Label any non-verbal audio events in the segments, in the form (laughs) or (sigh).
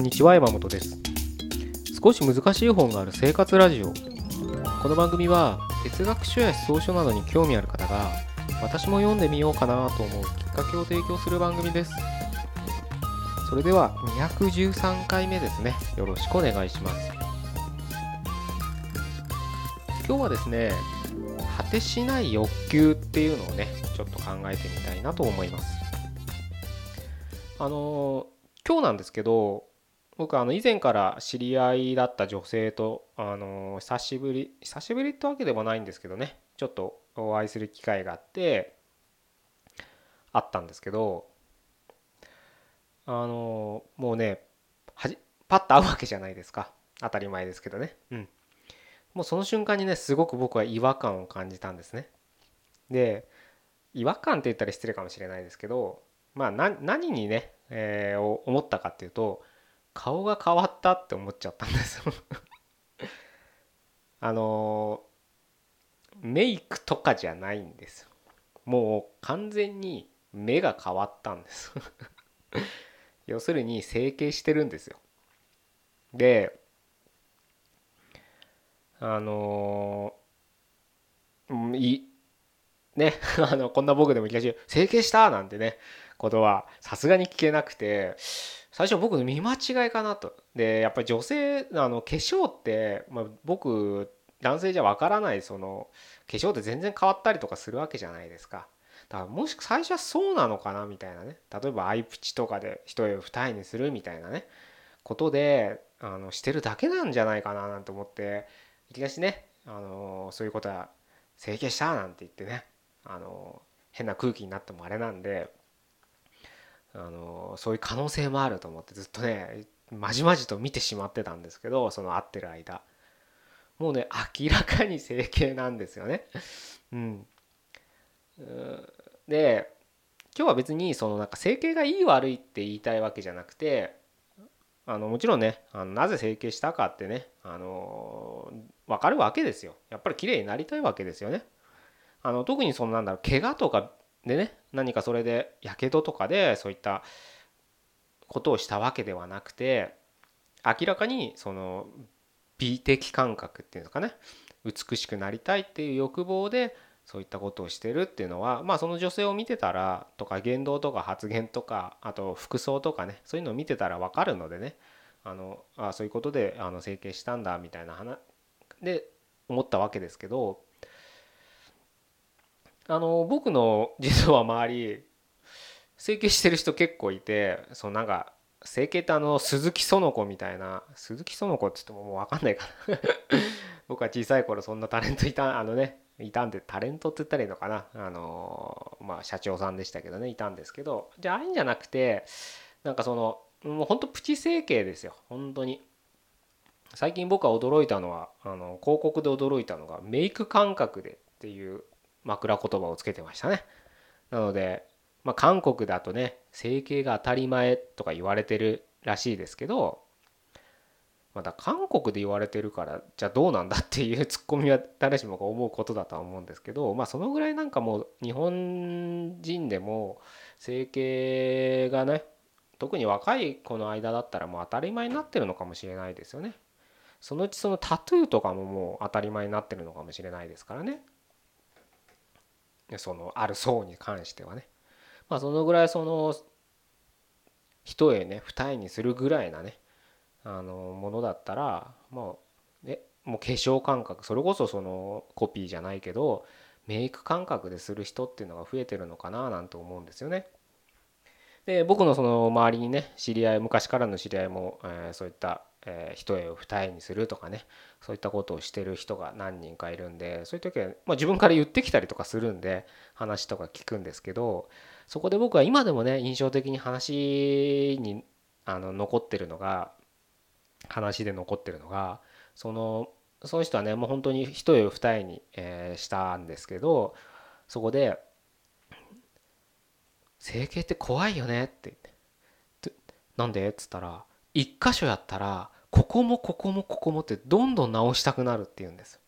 こんにちは山本です。少し難しい本がある生活ラジオ。この番組は哲学書や思想書などに興味ある方が私も読んでみようかなと思うきっかけを提供する番組です。それでは213回目ですね。よろしくお願いします。今日はですね果てしない欲求っていうのをねちょっと考えてみたいなと思います。あの今日なんですけど僕あの以前から知り合いだった女性とあの久しぶり久しぶりってわけでもないんですけどね。ちょっとお会いする機会があってあったんですけどあのもうねはじパッと会うわけじゃないですか。当たり前ですけどね。うん。もうその瞬間にねすごく僕は違和感を感じたんですね。で違和感って言ったら失礼かもしれないですけどまあ何にね、えー、思ったかっていうと顔が変わったって思っちゃったんですよ。(laughs) あのメイクとかじゃないんですもう完全に目が変わったんです。(laughs) 要するに整形してるんですよ。であのいね (laughs) あのこんな僕でもいきなり「整形した!」なんてねことはさすがに聞けなくて最初僕見間違いかなと。でやっぱり女性あの化粧って、まあ、僕男性じゃわからないその化粧って全然変わったりとかするわけじゃないですか。だからもし最初はそうなのかなみたいなね例えばアイプチとかで一重二重にするみたいなねことであのしてるだけなんじゃないかななんて思っていきなしねあのそういうことは整形したなんて言ってねあの変な空気になってもあれなんであのそういう可能性もあると思ってずっとねまじまじと見てしまってたんですけどその会ってる間もうね明らかに整形なんですよね。(laughs) うん、で今日は別にそのなんか整形がいい悪いって言いたいわけじゃなくてあのもちろんねあのなぜ整形したかってねあの分かるわけですよやっぱり綺麗になりたいわけですよね。あの特にそのなんだろう怪我とかでね何かそれでやけどとかでそういったことをしたわけではなくて明らかにその美的感覚っていうのかね美しくなりたいっていう欲望でそういったことをしてるっていうのはまあその女性を見てたらとか言動とか発言とかあと服装とかねそういうのを見てたら分かるのでね。あのあそういうことであの整形したんだみたいな話で思ったわけですけどあの僕の実は周り整形してる人結構いてそのなんか整形ってあの鈴木園子みたいな鈴木園子って言ってももう分かんないかな。(laughs) 僕は小さい頃そんなタレントいたあのねいたんでタレントって言ったらいいのかな。あのまあ社長さんでしたけどねいたんですけど。じゃあああいうんじゃなくてなんかそのもうほんとプチ整形ですよ。本当に。最近僕は驚いたのはあの広告で驚いたのがメイク感覚でっていう枕言葉をつけてましたね。なので、まあ、韓国だとね整形が当たり前とか言われてるらしいですけどまた韓国で言われてるからじゃあどうなんだっていうツッコミは誰しもが思うことだとは思うんですけどまあそのぐらいなんかもう日本人でも整形がね特に若い子の間だったらもう当たり前になってるのかもしれないですよね。そのうちそのタトゥーとかももう当たり前になってるのかもしれないですからね。そのある層に関してはねまあそのぐらいその一重ね二重にするぐらいなねあのものだったらもうねもう化粧感覚それこそそのコピーじゃないけどメイク感覚でする人っていうのが増えてるのかななんて思うんですよね。で僕のその周りにね知り合い昔からの知り合いも、え、そういったえー、一重を二重にするとかねそういったことをしてる人が何人かいるんでそういう時は、まあ、自分から言ってきたりとかするんで話とか聞くんですけどそこで僕は今でもね印象的に話にあの残ってるのが話で残ってるのがそのその人はねもう本当に一重二重に、えー、したんですけどそこで「整形って怖いよね」って言って「なんで?」っつったら一箇所やったらここもここもここもってどんどん直したくなるっていうんです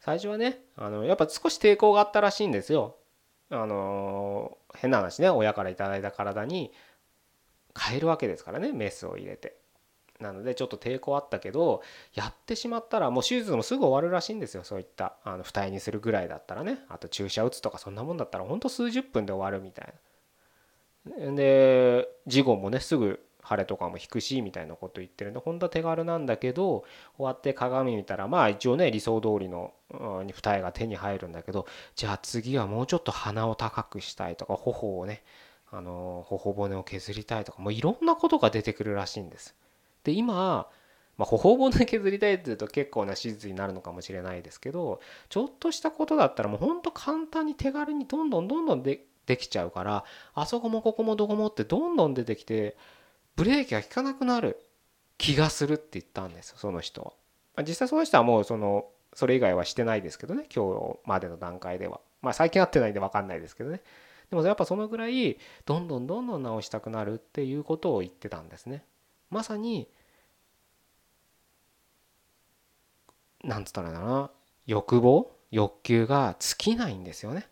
最初はねあのやっぱ少し抵抗があったらしいんですよあの変な話ね親から頂いた体に変えるわけですからねメスを入れて。なのでちょっと抵抗あったけどやってしまったらもう手術もすぐ終わるらしいんですよそういったあの二重にするぐらいだったらねあと注射打つとかそんなもんだったらほんと数十分で終わるみたいな。で事後もねすぐ腫れとかも引くしみたいなこと言ってるんで本当は手軽なんだけど終わって鏡見たらまあ一応ね理想通りの二重が手に入るんだけどじゃあ次はもうちょっと鼻を高くしたいとか頬をねあの頬骨を削りたいとかもういろんなことが出てくるらしいんです。で今まあ、頬骨削りたいっていうと結構な手術になるのかもしれないですけどちょっとしたことだったらもうほんと簡単に手軽にどんどんどんどんでできちゃうからあそこもここもどこもってどんどん出てきてブレーキが効かなくなる気がするって言ったんですよその人は。実際その人はもうそのそれ以外はしてないですけどね今日までの段階では。まあ最近会ってないんで分かんないですけどね。でもやっぱそのぐらいどんどんどんどん直したくなるっていうことを言ってたんですね。まさになんつったらいいんだな欲望？欲求が尽きないんですよね。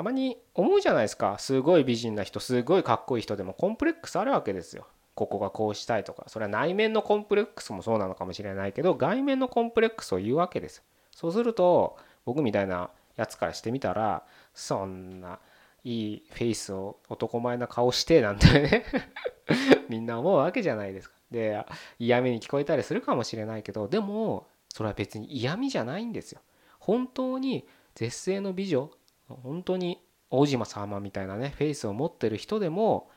たまに思うじゃないですかすごい美人な人すごいかっこいい人でもコンプレックスあるわけですよ。ここがこうしたいとかそれは内面のコンプレックスもそうなのかもしれないけど外面のコンプレックスを言うわけですそうすると僕みたいなやつからしてみたらそんないいフェイスを男前な顔してなんてね (laughs) みんな思うわけじゃないですか。で嫌味に聞こえたりするかもしれないけどでもそれは別に嫌味じゃないんですよ。本当に絶世の美女本当に大島様みたいなねフェイスを持ってる人でも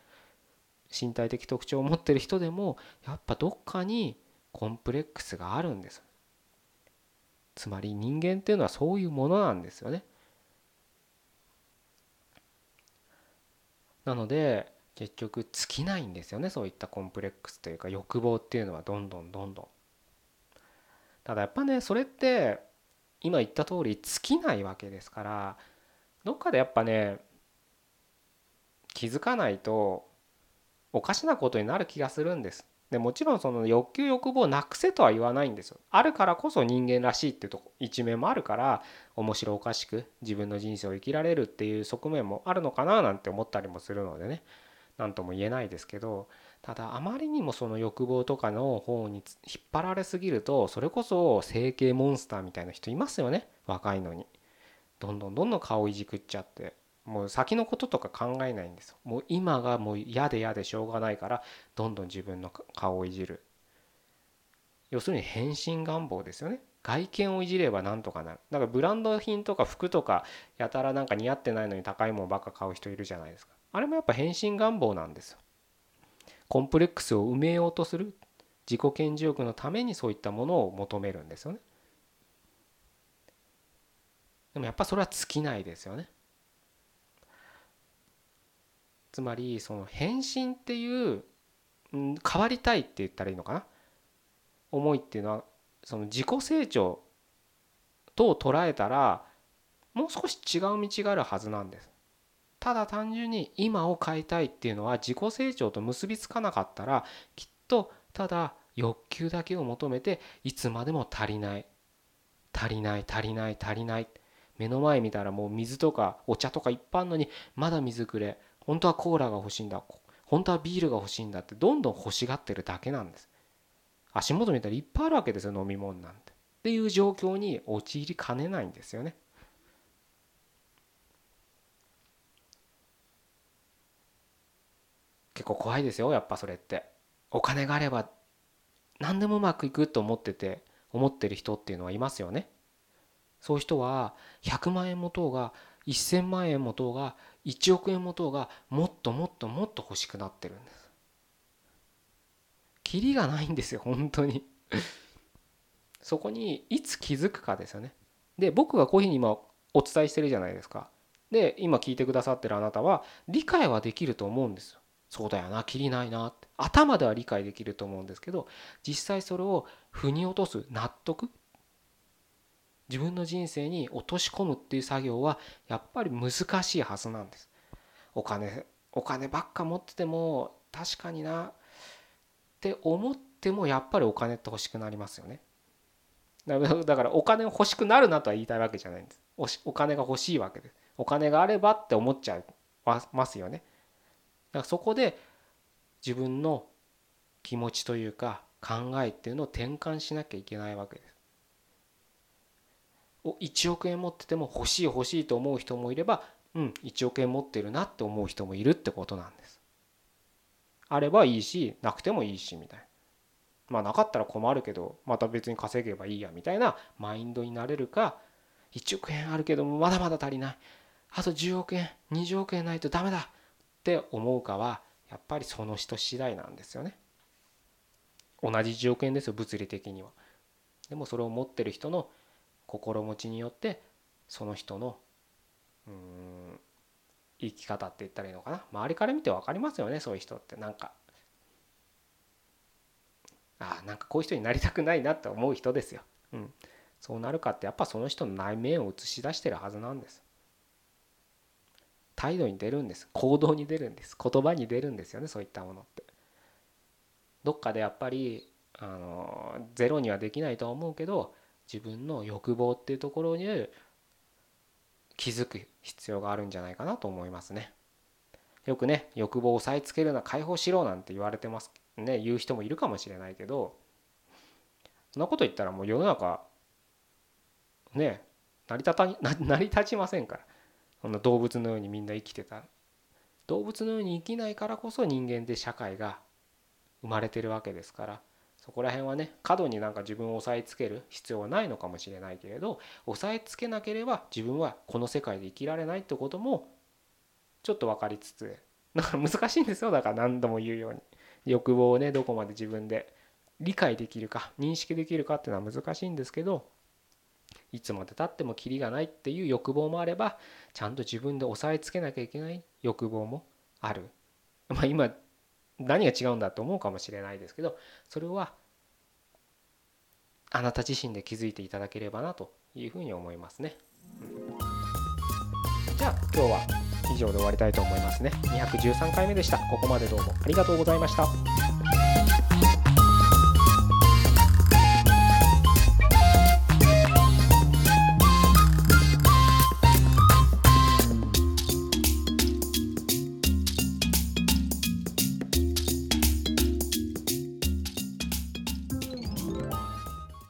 身体的特徴を持ってる人でもやっぱどっかにコンプレックスがあるんです。つまり人間っていうのはそういうものなんですよね。なので結局尽きないんですよねそういったコンプレックスというか欲望っていうのは。どんどんどんどん。ただやっぱねそれって今言った通り尽きないわけですからどっかでやっぱね気づかないとおかしなことになる気がするんです。でもちろんその欲求欲望をなくせとは言わないんですよ。あるからこそ人間らしいっていうとこ一面もあるから面白おかしく自分の人生を生きられるっていう側面もあるのかななんて思ったりもするのでね何とも言えないですけどただあまりにもその欲望とかの方に引っ張られすぎるとそれこそ整形モンスターみたいな人いますよね若いのに。どんどんどんどん顔いじくっちゃってもう先のこととか考えないんですよ。もう今がもう嫌で嫌でしょうがないからどんどん自分の顔をいじる。要するに変身願望ですよね。外見をいじればなんとかなる。だからブランド品とか服とかやたらなんか似合ってないのに高いものばっか買う人いるじゃないですか。あれもやっぱ変身願望なんですよ。コンプレックスを埋めようとする。自己顕示欲のためにそういったものを求めるんですよね。でもやっぱそれは尽きないですよね。つまりその変身っていう、変わりたいって言ったらいいのかな？思いっていうのはその自己成長と捉えたらもう少し違う道があるはずなんです。ただ単純に今を変えたいっていうのは自己成長と結びつかなかったらきっとただ欲求だけを求めていつまでも足りない足りない足りない足りない目の前見たらもう水とかお茶とかいっぱいあるのにまだ水くれ。本当はコーラが欲しいんだ。本当はビールが欲しいんだってどんどん欲しがってるだけなんです。足元見たらいっぱいあるわけですよ飲み物なんて。っていう状況に陥りかねないんですよね。結構怖いですよやっぱそれって。お金があれば何でもうまくいくと思ってて思ってる人っていうのはいますよね。そういう人は100万円持とうが1000万円持とうが1億円持とうがもっともっともっと欲しくなってるんです。キリがないんですよ本当にそこにいつ気づくかですよね。で僕がこういうふうに今お伝えしてるじゃないですか。で今聞いてくださってるあなたは理解はできると思うんですよ。そうだよなきりないなって頭では理解できると思うんですけど実際それを腑に落とす納得自分の人生に落とし込むっていう作業はやっぱり難しいはずなんです。お金お金ばっか持ってても確かになって思ってもやっぱりお金って欲しくなりますよね。だ (laughs) からお金欲しくなるなとは言いたいわけじゃないんです。お金が欲しいわけです。お金があればって思っちゃいますよね。だからそこで自分の気持ちというか考えっていうのを転換しなきゃいけないわけです。お1億円持ってても欲しい欲しいと思う人もいればうん1億円持ってるなって思う人もいるってことなんです。あればいいしなくてもいいしみたいな。まあなかったら困るけどまた別に稼げばいいやみたいなマインドになれるか1億円あるけどもまだまだ足りないあと10億円20億円ないとダメだって思うかはやっぱりその人次第なんですよね。同じ10億円ですよ物理的には。でもそれを持ってる人の心持ちによってその人のうん生き方って言ったらいいのかな周りから見て分かりますよねそういう人ってなんかあなんかこういう人になりたくないなって思う人ですよ。うん、そうなるかってやっぱその人の内面を映し出してるはずなんです。態度に出るんです行動に出るんです言葉に出るんですよねそういったものって。どっかでやっぱりあのゼロにはできないとは思うけど自分の欲望っていうところに気づく必要があるんじゃないかなと思いますね。よくね欲望を押さえつけるな解放しろなんて言われてますね。言う人もいるかもしれないけどそんなこと言ったらもう世の中ね成り立た (laughs) 成り立ちませんから。そんな動物のようにみんな生きてた動物のように生きないからこそ人間で社会が生まれてるわけですから。そこら辺はね過度になんか自分を押さえつける必要はないのかもしれないけれど押さえつけなければ自分はこの世界で生きられないってこともちょっと分かりつつだから難しいんですよだから何度も言うように欲望をねどこまで自分で理解できるか認識できるかっていうのは難しいんですけどいつまでたってもキリがないっていう欲望もあればちゃんと自分で押さえつけなきゃいけない欲望もある。まあ今何が違うんだと思うかもしれないですけどそれはあなた自身で気づいていただければなというふうに思いますね。じゃあ今日は以上で終わりたいと思いますね。213回目でした。ここまでどうもありがとうございました。